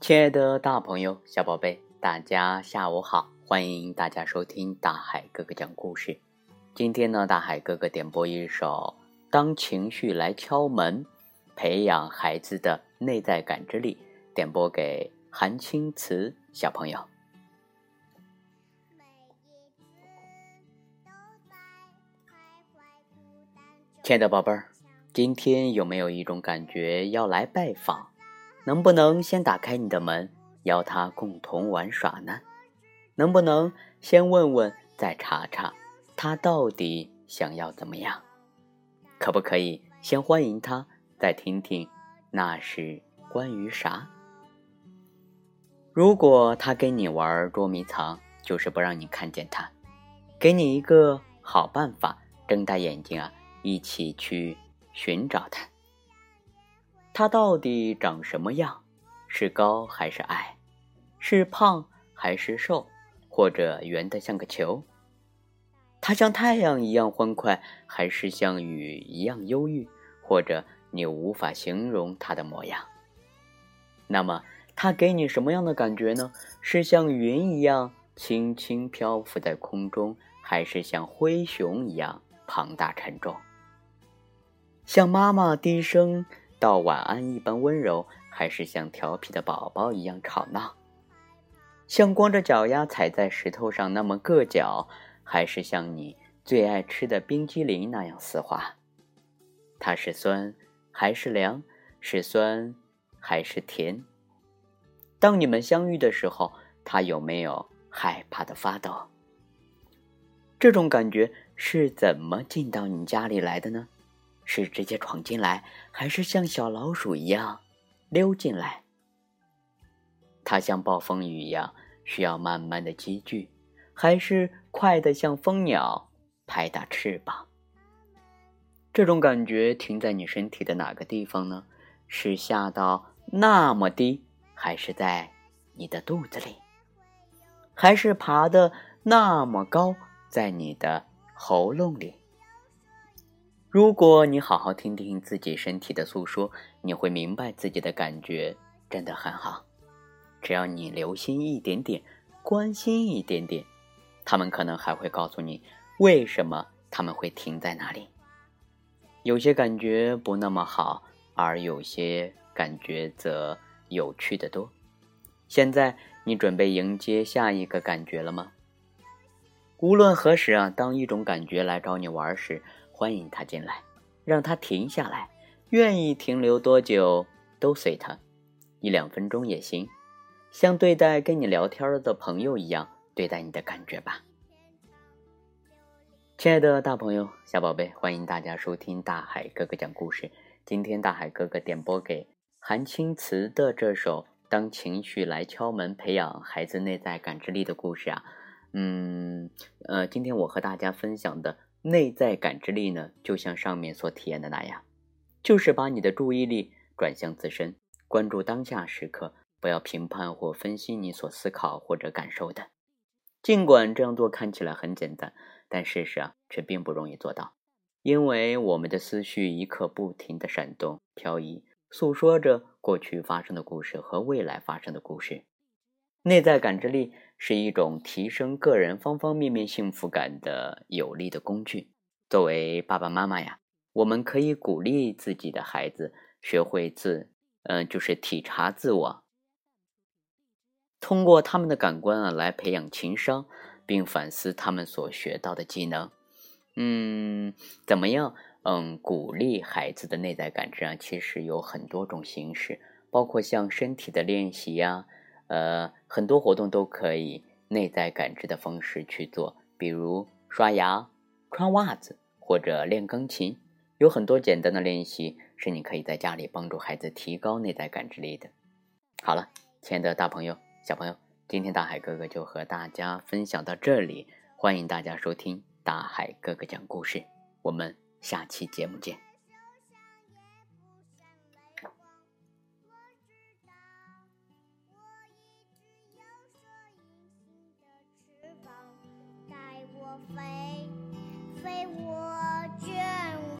亲爱的大朋友、小宝贝，大家下午好！欢迎大家收听大海哥哥讲故事。今天呢，大海哥哥点播一首《当情绪来敲门》，培养孩子的内在感知力，点播给韩青瓷小朋友。亲爱的宝贝儿，今天有没有一种感觉要来拜访？能不能先打开你的门，邀他共同玩耍呢？能不能先问问，再查查，他到底想要怎么样？可不可以先欢迎他，再听听那是关于啥？如果他跟你玩捉迷藏，就是不让你看见他，给你一个好办法，睁大眼睛啊，一起去寻找它。它到底长什么样？是高还是矮？是胖还是瘦？或者圆的像个球？它像太阳一样欢快，还是像雨一样忧郁？或者你无法形容它的模样？那么它给你什么样的感觉呢？是像云一样轻轻漂浮在空中，还是像灰熊一样庞大沉重？像妈妈低声。道晚安一般温柔，还是像调皮的宝宝一样吵闹？像光着脚丫踩在石头上那么硌脚，还是像你最爱吃的冰激凌那样丝滑？它是酸还是凉？是酸还是甜？当你们相遇的时候，他有没有害怕的发抖？这种感觉是怎么进到你家里来的呢？是直接闯进来，还是像小老鼠一样溜进来？它像暴风雨一样需要慢慢的积聚，还是快的像蜂鸟拍打翅膀？这种感觉停在你身体的哪个地方呢？是下到那么低，还是在你的肚子里？还是爬的那么高，在你的喉咙里？如果你好好听听自己身体的诉说，你会明白自己的感觉真的很好。只要你留心一点点，关心一点点，他们可能还会告诉你为什么他们会停在那里。有些感觉不那么好，而有些感觉则有趣的多。现在你准备迎接下一个感觉了吗？无论何时啊，当一种感觉来找你玩时。欢迎他进来，让他停下来，愿意停留多久都随他，一两分钟也行，像对待跟你聊天的朋友一样对待你的感觉吧。亲爱的大朋友、小宝贝，欢迎大家收听大海哥哥讲故事。今天大海哥哥点播给韩青瓷的这首《当情绪来敲门》，培养孩子内在感知力的故事啊，嗯呃，今天我和大家分享的。内在感知力呢，就像上面所体验的那样，就是把你的注意力转向自身，关注当下时刻，不要评判或分析你所思考或者感受的。尽管这样做看起来很简单，但事实上却并不容易做到，因为我们的思绪一刻不停地闪动、漂移，诉说着过去发生的故事和未来发生的故事。内在感知力是一种提升个人方方面面幸福感的有力的工具。作为爸爸妈妈呀，我们可以鼓励自己的孩子学会自，嗯，就是体察自我，通过他们的感官啊来培养情商，并反思他们所学到的技能。嗯，怎么样？嗯，鼓励孩子的内在感知啊，其实有很多种形式，包括像身体的练习呀。呃，很多活动都可以内在感知的方式去做，比如刷牙、穿袜子或者练钢琴，有很多简单的练习是你可以在家里帮助孩子提高内在感知力的。好了，亲爱的大朋友、小朋友，今天大海哥哥就和大家分享到这里，欢迎大家收听大海哥哥讲故事，我们下期节目见。fan.